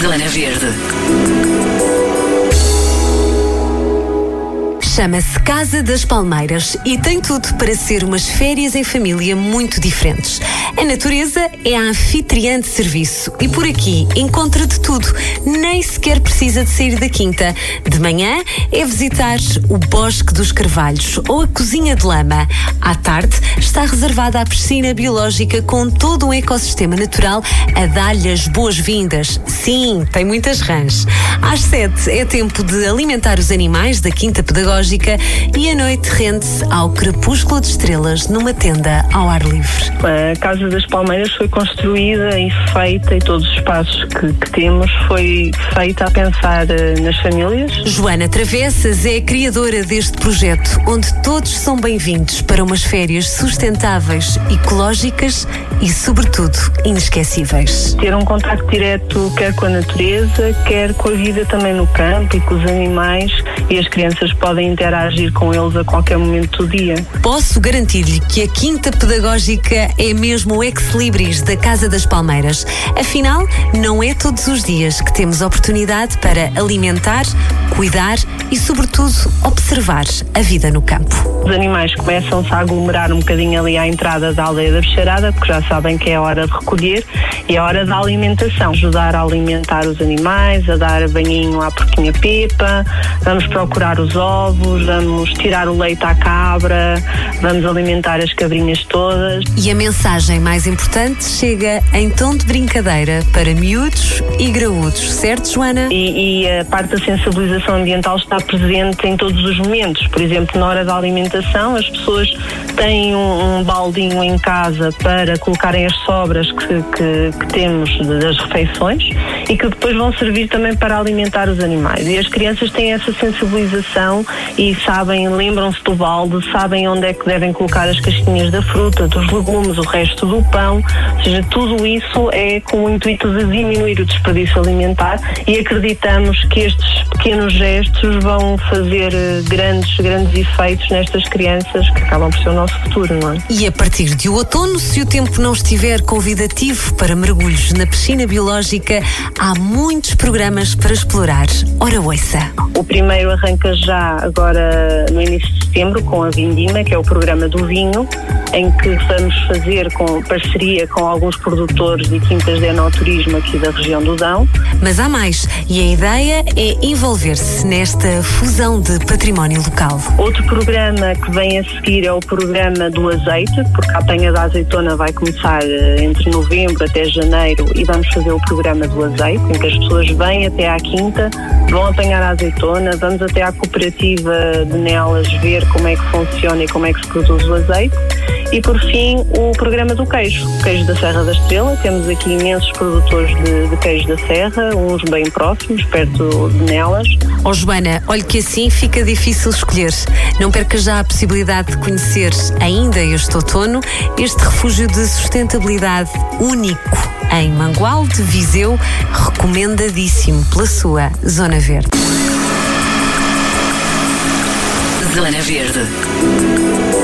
Zona Verde. Chama-se Casa das Palmeiras e tem tudo para ser umas férias em família muito diferentes. A natureza é a anfitriã de serviço e por aqui encontra de tudo, nem sequer precisa de sair da quinta. De manhã é visitar o Bosque dos Carvalhos ou a Cozinha de Lama. À tarde está reservada a piscina biológica com todo um ecossistema natural a dar-lhe as boas-vindas. Sim, tem muitas rãs. Às sete é tempo de alimentar os animais da Quinta Pedagógica e a noite rende-se ao crepúsculo de estrelas numa tenda ao ar livre. A Casa das Palmeiras foi construída e feita e todos os espaços que, que temos foi feita a pensar uh, nas famílias. Joana Travessas é a criadora deste projeto, onde todos são bem-vindos para umas férias sustentáveis, ecológicas e, sobretudo, inesquecíveis. Ter um contato direto quer com a natureza, quer com a vida também no campo e com os animais e as crianças podem interagir com eles a qualquer momento do dia. Posso garantir-lhe que a Quinta Pedagógica é mesmo o ex-libris da Casa das Palmeiras. Afinal, não é todos os dias que temos oportunidade para alimentar, cuidar e, sobretudo, observar a vida no campo. Os animais começam-se a aglomerar um bocadinho ali à entrada da aldeia da Bicharada, porque já sabem que é hora de recolher e é hora da alimentação. Ajudar a alimentar os animais, a dar banhinho à porquinha Pepa, vamos procurar os ovos, vamos tirar o leite à cabra, vamos alimentar as cabrinhas todas. E a mensagem mais importante chega em tom de brincadeira para miúdos e graúdos, certo, Joana? E, e a parte da sensibilização ambiental está presente em todos os momentos. Por exemplo, na hora da alimentação, as pessoas têm um, um baldinho em casa para colocarem as sobras que, que, que temos das refeições e que depois vão servir também para alimentar os animais. E as crianças têm essa sensibilização e sabem, lembram-se do balde, sabem onde é que devem colocar as casquinhas da fruta, dos legumes, o resto do pão. Ou seja, tudo isso é com o intuito de diminuir o desperdício alimentar e acreditamos que estes pequenos gestos vão fazer eh, grandes, grandes efeitos nestas crianças que acabam por ser o nosso futuro, não é? E a partir de outono, se o tempo não estiver convidativo para mergulhos na piscina biológica, há muitos programas para explorar. Ora, ouça. O primeiro arranca já agora no início de setembro com a Vindima, que é o programa do vinho, em que vamos fazer com parceria com alguns produtores e quintas de enoturismo aqui da região do Dão. Mas há mais, e a ideia é envolver-se nesta fusão de património local. Outro programa que vem a seguir é o programa do azeite, porque a apanha da azeitona vai começar eh, entre novembro até janeiro e vamos fazer o programa do azeite, em que as pessoas vêm até à quinta, vão apanhar a azeitona, vamos até à cooperativa de Nelas ver como é que funciona e como é que se produz o azeite. E por fim, o programa do queijo, o queijo da Serra da Estrela. Temos aqui imensos produtores de, de queijo da Serra, uns bem próximos, perto de Nelas. Oh Joana, olhe que assim fica difícil escolher. Não perca já a possibilidade de conhecer ainda este outono este refúgio de sustentabilidade único em Mangual de Viseu, recomendadíssimo pela sua Zona Verde. Zona Verde.